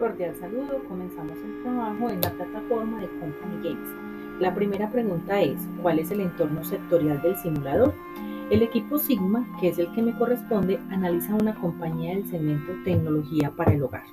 Cordial saludo, comenzamos el trabajo en la plataforma de Company Games. La primera pregunta es, ¿cuál es el entorno sectorial del simulador? El equipo Sigma, que es el que me corresponde, analiza una compañía del segmento tecnología para el hogar.